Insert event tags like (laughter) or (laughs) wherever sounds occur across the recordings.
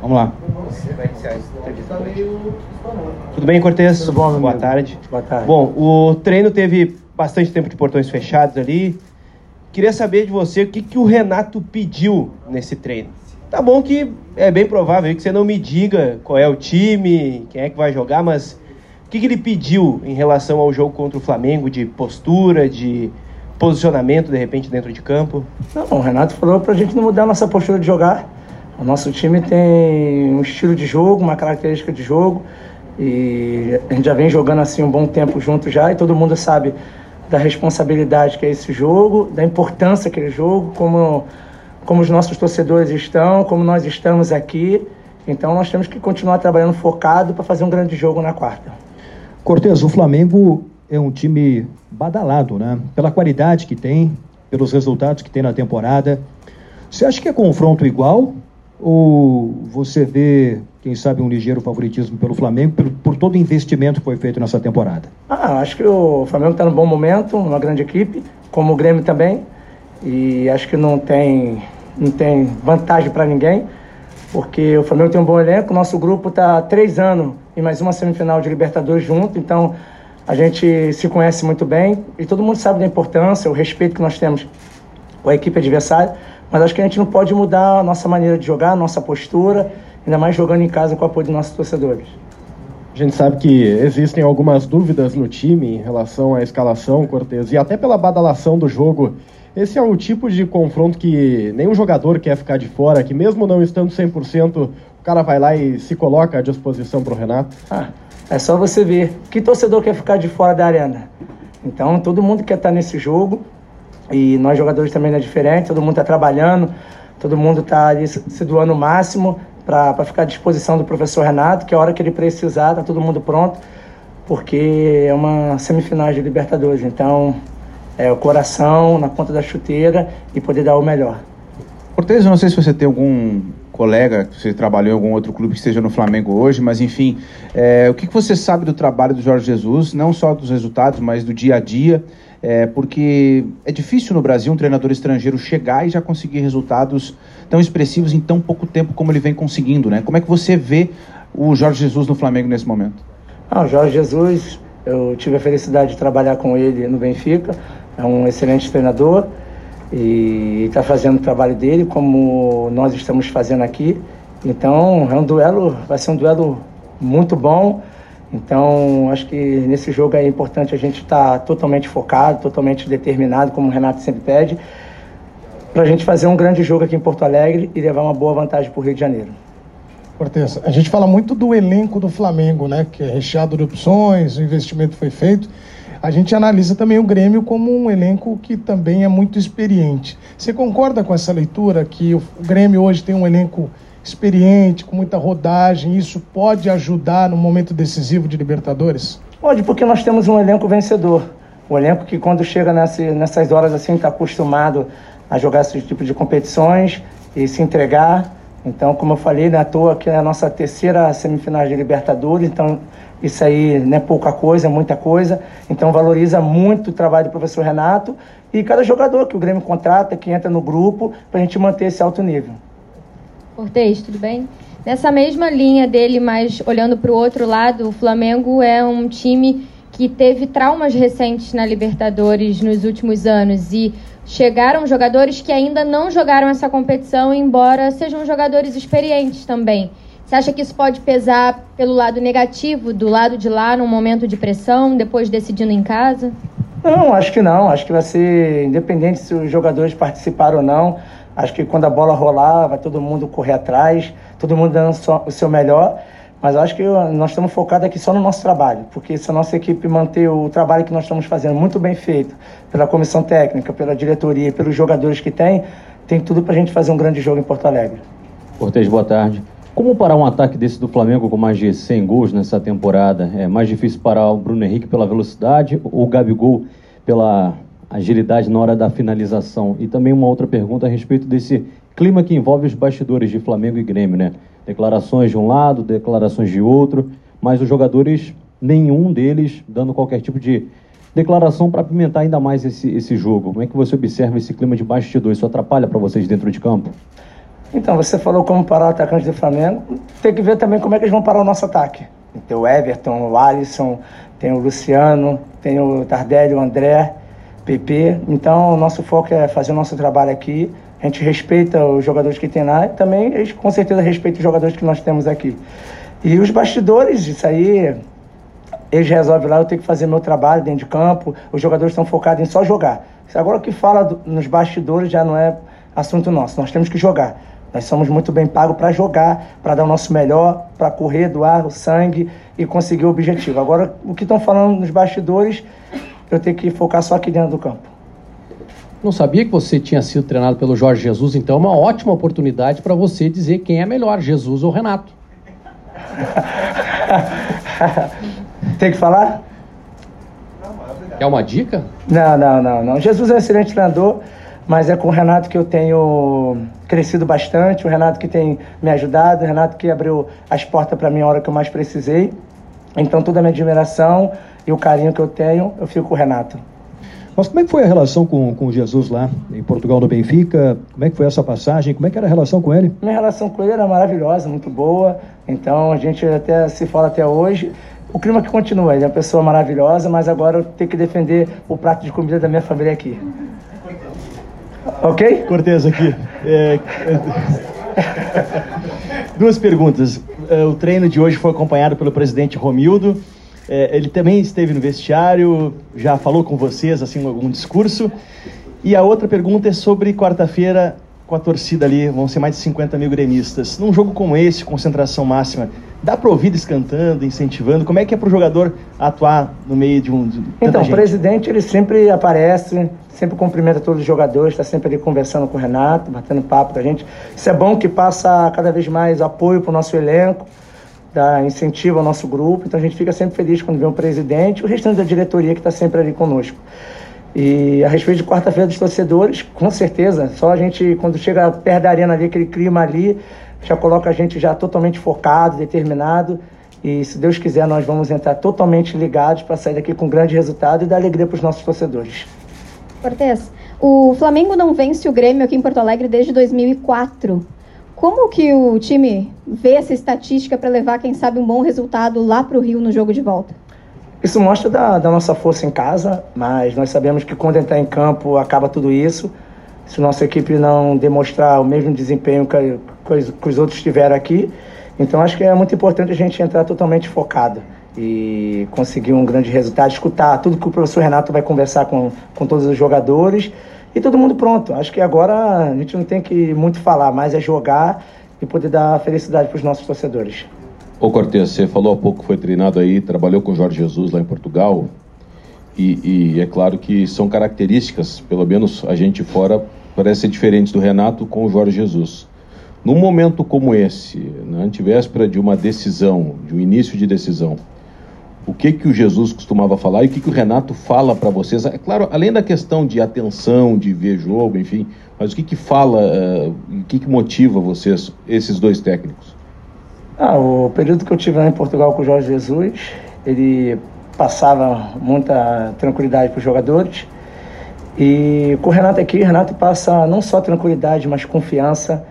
Vamos lá. Tudo bem, Cortez? Tudo bom, Boa tarde. Boa tarde. Bom, o treino teve bastante tempo de portões fechados ali. Queria saber de você o que, que o Renato pediu nesse treino. Tá bom que é bem provável que você não me diga qual é o time, quem é que vai jogar, mas o que, que ele pediu em relação ao jogo contra o Flamengo, de postura, de posicionamento, de repente, dentro de campo? Não, o Renato falou pra gente não mudar a nossa postura de jogar. O nosso time tem um estilo de jogo, uma característica de jogo. E a gente já vem jogando assim um bom tempo junto já, e todo mundo sabe da responsabilidade que é esse jogo, da importância que é esse jogo, como, como os nossos torcedores estão, como nós estamos aqui. Então nós temos que continuar trabalhando focado para fazer um grande jogo na quarta. Cortez, o Flamengo é um time badalado, né? Pela qualidade que tem, pelos resultados que tem na temporada. Você acha que é confronto igual? Ou você vê, quem sabe, um ligeiro favoritismo pelo Flamengo por, por todo o investimento que foi feito nessa temporada? Ah, acho que o Flamengo está num bom momento, uma grande equipe, como o Grêmio também. E acho que não tem, não tem vantagem para ninguém, porque o Flamengo tem um bom elenco. Nosso grupo está três anos em mais uma semifinal de Libertadores junto, então a gente se conhece muito bem e todo mundo sabe da importância, o respeito que nós temos com a equipe adversária. Mas acho que a gente não pode mudar a nossa maneira de jogar, a nossa postura, ainda mais jogando em casa com o apoio dos nossos torcedores. A gente sabe que existem algumas dúvidas no time em relação à escalação, Cortez, e até pela badalação do jogo. Esse é o tipo de confronto que nenhum jogador quer ficar de fora, que mesmo não estando 100%, o cara vai lá e se coloca à disposição para o Renato. Ah, é só você ver. Que torcedor quer ficar de fora da arena? Então, todo mundo quer estar nesse jogo. E nós jogadores também não é diferente. Todo mundo está trabalhando. Todo mundo está ali se doando o máximo para ficar à disposição do professor Renato, que a hora que ele precisar, está todo mundo pronto. Porque é uma semifinal de Libertadores. Então, é o coração na ponta da chuteira e poder dar o melhor. Cortez, eu não sei se você tem algum colega que você trabalhou em algum outro clube que esteja no Flamengo hoje, mas enfim, é, o que, que você sabe do trabalho do Jorge Jesus, não só dos resultados, mas do dia a dia? É, porque é difícil no Brasil um treinador estrangeiro chegar e já conseguir resultados tão expressivos em tão pouco tempo como ele vem conseguindo, né? Como é que você vê o Jorge Jesus no Flamengo nesse momento? Ah, o Jorge Jesus, eu tive a felicidade de trabalhar com ele no Benfica, é um excelente treinador e está fazendo o trabalho dele como nós estamos fazendo aqui. Então é um duelo, vai ser um duelo muito bom. Então acho que nesse jogo é importante a gente estar totalmente focado, totalmente determinado, como o Renato sempre pede, para a gente fazer um grande jogo aqui em Porto Alegre e levar uma boa vantagem para o Rio de Janeiro. Cortez, a gente fala muito do elenco do Flamengo, né? Que é recheado de opções, o investimento foi feito. A gente analisa também o Grêmio como um elenco que também é muito experiente. Você concorda com essa leitura que o Grêmio hoje tem um elenco experiente, com muita rodagem, isso pode ajudar no momento decisivo de Libertadores? Pode, porque nós temos um elenco vencedor. Um elenco que quando chega nessa, nessas horas assim está acostumado a jogar esse tipo de competições e se entregar. Então, como eu falei, não é à toa que é a nossa terceira semifinal de Libertadores, então isso aí não é pouca coisa, é muita coisa. Então valoriza muito o trabalho do professor Renato e cada jogador que o Grêmio contrata, que entra no grupo, para a gente manter esse alto nível. Cortez, tudo bem? Nessa mesma linha dele, mas olhando para o outro lado, o Flamengo é um time que teve traumas recentes na Libertadores nos últimos anos e chegaram jogadores que ainda não jogaram essa competição, embora sejam jogadores experientes também. Você acha que isso pode pesar pelo lado negativo, do lado de lá, num momento de pressão, depois decidindo em casa? Não, acho que não. Acho que vai ser independente se os jogadores participaram ou não. Acho que quando a bola rolar, vai todo mundo correr atrás, todo mundo dando o seu melhor. Mas acho que nós estamos focados aqui só no nosso trabalho, porque se a nossa equipe manter o trabalho que nós estamos fazendo muito bem feito, pela comissão técnica, pela diretoria pelos jogadores que tem, tem tudo para a gente fazer um grande jogo em Porto Alegre. Cortez, boa tarde. Como parar um ataque desse do Flamengo com mais de 100 gols nessa temporada? É mais difícil parar o Bruno Henrique pela velocidade ou o Gabigol pela agilidade na hora da finalização? E também uma outra pergunta a respeito desse clima que envolve os bastidores de Flamengo e Grêmio, né? Declarações de um lado, declarações de outro, mas os jogadores, nenhum deles dando qualquer tipo de declaração para apimentar ainda mais esse, esse jogo. Como é que você observa esse clima de bastidores? Isso atrapalha para vocês dentro de campo? Então, você falou como parar o atacante do Flamengo. Tem que ver também como é que eles vão parar o nosso ataque. Tem o Everton, o Alisson, tem o Luciano, tem o Tardelli, o André, PP. Então, o nosso foco é fazer o nosso trabalho aqui. A gente respeita os jogadores que tem lá e também com certeza respeitam os jogadores que nós temos aqui. E os bastidores, isso aí, eles resolvem lá, eu tenho que fazer meu trabalho dentro de campo, os jogadores estão focados em só jogar. Agora o que fala do, nos bastidores já não é assunto nosso, nós temos que jogar. Nós somos muito bem pagos para jogar, para dar o nosso melhor, para correr, doar o sangue e conseguir o objetivo. Agora, o que estão falando nos bastidores, eu tenho que focar só aqui dentro do campo. Não sabia que você tinha sido treinado pelo Jorge Jesus, então é uma ótima oportunidade para você dizer quem é melhor, Jesus ou Renato. (laughs) Tem que falar? É uma dica? Não, não, não, não. Jesus é um excelente treinador, mas é com o Renato que eu tenho crescido bastante, o Renato que tem me ajudado, o Renato que abriu as portas para mim a hora que eu mais precisei. Então toda a minha admiração e o carinho que eu tenho, eu fico com o Renato. Mas como é que foi a relação com, com Jesus lá em Portugal, no Benfica? Como é que foi essa passagem? Como é que era a relação com ele? Minha relação com ele era maravilhosa, muito boa. Então a gente até se fala até hoje. O clima que continua, ele é uma pessoa maravilhosa, mas agora eu tenho que defender o prato de comida da minha família aqui. Ok? Cortez aqui. É... (laughs) Duas perguntas. É, o treino de hoje foi acompanhado pelo presidente Romildo. É, ele também esteve no vestiário, já falou com vocês, assim, algum discurso. E a outra pergunta é sobre quarta-feira com a torcida ali, vão ser mais de 50 mil gremistas. Num jogo como esse, concentração máxima, dá para ouvir cantando, incentivando? Como é que é para o jogador atuar no meio de um. De então, gente? o presidente ele sempre aparece, sempre cumprimenta todos os jogadores, está sempre ali conversando com o Renato, batendo papo com a gente. Isso é bom que passa cada vez mais apoio para o nosso elenco dá incentivo ao nosso grupo. Então a gente fica sempre feliz quando vê um presidente o restante da diretoria que está sempre ali conosco. E a respeito de quarta-feira dos torcedores, com certeza, só a gente, quando chega perto da arena ali, aquele clima ali, já coloca a gente já totalmente focado, determinado. E se Deus quiser, nós vamos entrar totalmente ligados para sair daqui com grande resultado e dar alegria para os nossos torcedores. Cortez, o Flamengo não vence o Grêmio aqui em Porto Alegre desde 2004. Como que o time vê essa estatística para levar, quem sabe, um bom resultado lá para o Rio no jogo de volta? Isso mostra da, da, nossa força em casa, mas nós sabemos que quando entrar em campo acaba tudo isso. Se nossa equipe não demonstrar o mesmo desempenho que, que os outros tiveram aqui, então acho que é muito importante a gente entrar totalmente focado e conseguir um grande resultado, escutar tudo que o professor Renato vai conversar com, com todos os jogadores e todo mundo pronto. Acho que agora a gente não tem que muito falar, mas é jogar e poder dar felicidade para os nossos torcedores. Ô Cortez, você falou há pouco que foi treinado aí, trabalhou com Jorge Jesus lá em Portugal. E, e, é claro que são características, pelo menos a gente fora, parece ser diferentes do Renato com o Jorge Jesus. Num momento como esse, na antivéspera de uma decisão, de um início de decisão, o que que o Jesus costumava falar e o que que o Renato fala para vocês. É claro, além da questão de atenção, de ver jogo, enfim, mas o que que fala, uh, o que que motiva vocês, esses dois técnicos? Ah, o período que eu tive lá em Portugal com o Jorge Jesus, ele passava muita tranquilidade para os jogadores. E com o Renato aqui, o Renato passa não só tranquilidade, mas confiança.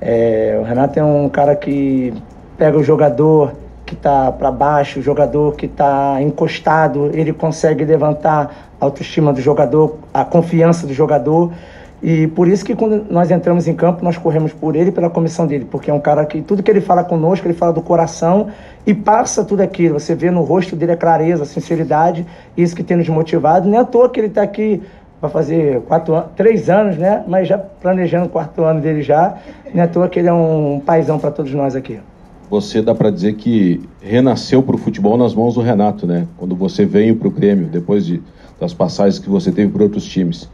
É, o Renato é um cara que pega o jogador que está para baixo, o jogador que está encostado, ele consegue levantar a autoestima do jogador, a confiança do jogador. E por isso que quando nós entramos em campo, nós corremos por ele e pela comissão dele, porque é um cara que tudo que ele fala conosco, ele fala do coração e passa tudo aquilo. Você vê no rosto dele a clareza, a sinceridade, isso que tem nos motivado. Nem é à toa que ele está aqui vai fazer quatro, três anos, né? Mas já planejando o quarto ano dele já. Nem é à toa que ele é um paizão para todos nós aqui você dá para dizer que renasceu para o futebol nas mãos do Renato, né? Quando você veio para o Grêmio, depois de, das passagens que você teve por outros times.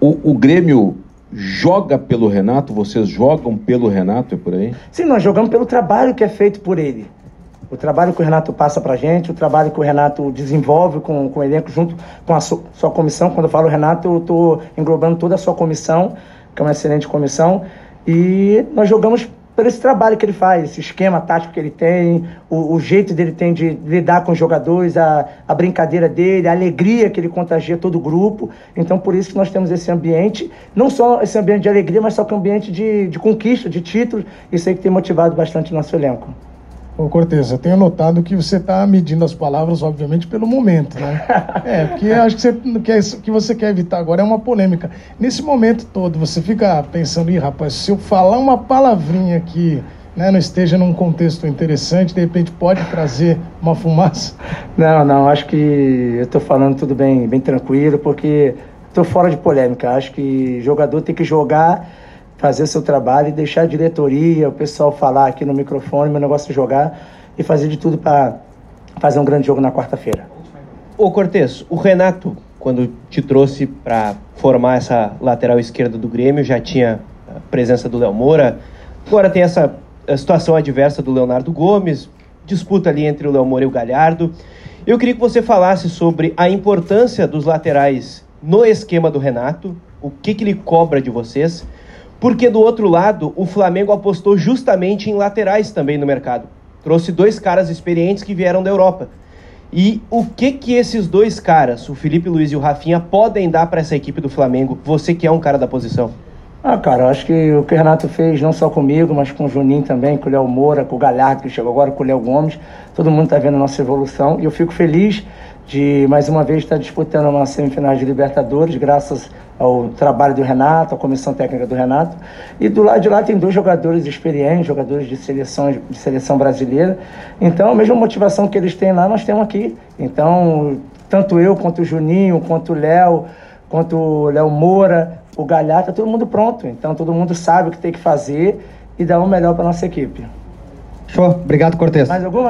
O, o, Grêmio joga pelo Renato? Vocês jogam pelo Renato? É por aí? Sim, nós jogamos pelo trabalho que é feito por ele. O trabalho que o Renato passa para gente, o trabalho que o Renato desenvolve com, com o elenco, junto com a sua, sua comissão. Quando eu falo Renato, eu estou englobando toda a sua comissão, que é uma excelente comissão. E nós jogamos por esse trabalho que ele faz, esse esquema tático que ele tem, o, o jeito dele tem de lidar com os jogadores, a, a brincadeira dele, a alegria que ele contagia todo o grupo. Então, por isso que nós temos esse ambiente, não só esse ambiente de alegria, mas só que um ambiente de, de conquista, de títulos. Isso aí que tem motivado bastante o nosso elenco. Ô Cortez, eu tenho notado que você está medindo as palavras, obviamente, pelo momento, né? (laughs) É, porque acho que você, quer, que você quer evitar agora é uma polêmica. Nesse momento todo, você fica pensando, ih, rapaz, se eu falar uma palavrinha aqui, né, não esteja num contexto interessante, de repente pode trazer uma fumaça? Não, não, acho que eu estou falando tudo bem, bem tranquilo, porque estou fora de polêmica. Acho que jogador tem que jogar fazer seu trabalho e deixar a diretoria, o pessoal falar aqui no microfone, meu negócio é jogar e fazer de tudo para fazer um grande jogo na quarta-feira. Ô Cortez, o Renato, quando te trouxe para formar essa lateral esquerda do Grêmio, já tinha a presença do Léo Moura, agora tem essa situação adversa do Leonardo Gomes, disputa ali entre o Léo Moura e o Galhardo. Eu queria que você falasse sobre a importância dos laterais no esquema do Renato, o que, que ele cobra de vocês porque do outro lado, o Flamengo apostou justamente em laterais também no mercado. Trouxe dois caras experientes que vieram da Europa. E o que que esses dois caras, o Felipe Luiz e o Rafinha, podem dar para essa equipe do Flamengo? Você que é um cara da posição. Ah, cara, acho que o que o Renato fez, não só comigo, mas com o Juninho também, com o Léo Moura, com o Galhardo, que chegou agora, com o Léo Gomes, todo mundo está vendo a nossa evolução. E eu fico feliz de, mais uma vez, estar disputando uma semifinal de Libertadores, graças ao trabalho do Renato, à comissão técnica do Renato. E do lado de lá tem dois jogadores experientes, jogadores de seleção, de seleção brasileira. Então, a mesma motivação que eles têm lá, nós temos aqui. Então, tanto eu, quanto o Juninho, quanto o Léo, quanto o Léo Moura, o Galhardo, tá todo mundo pronto. Então, todo mundo sabe o que tem que fazer e dar o melhor para nossa equipe. Show. Obrigado, Cortez. Mais alguma?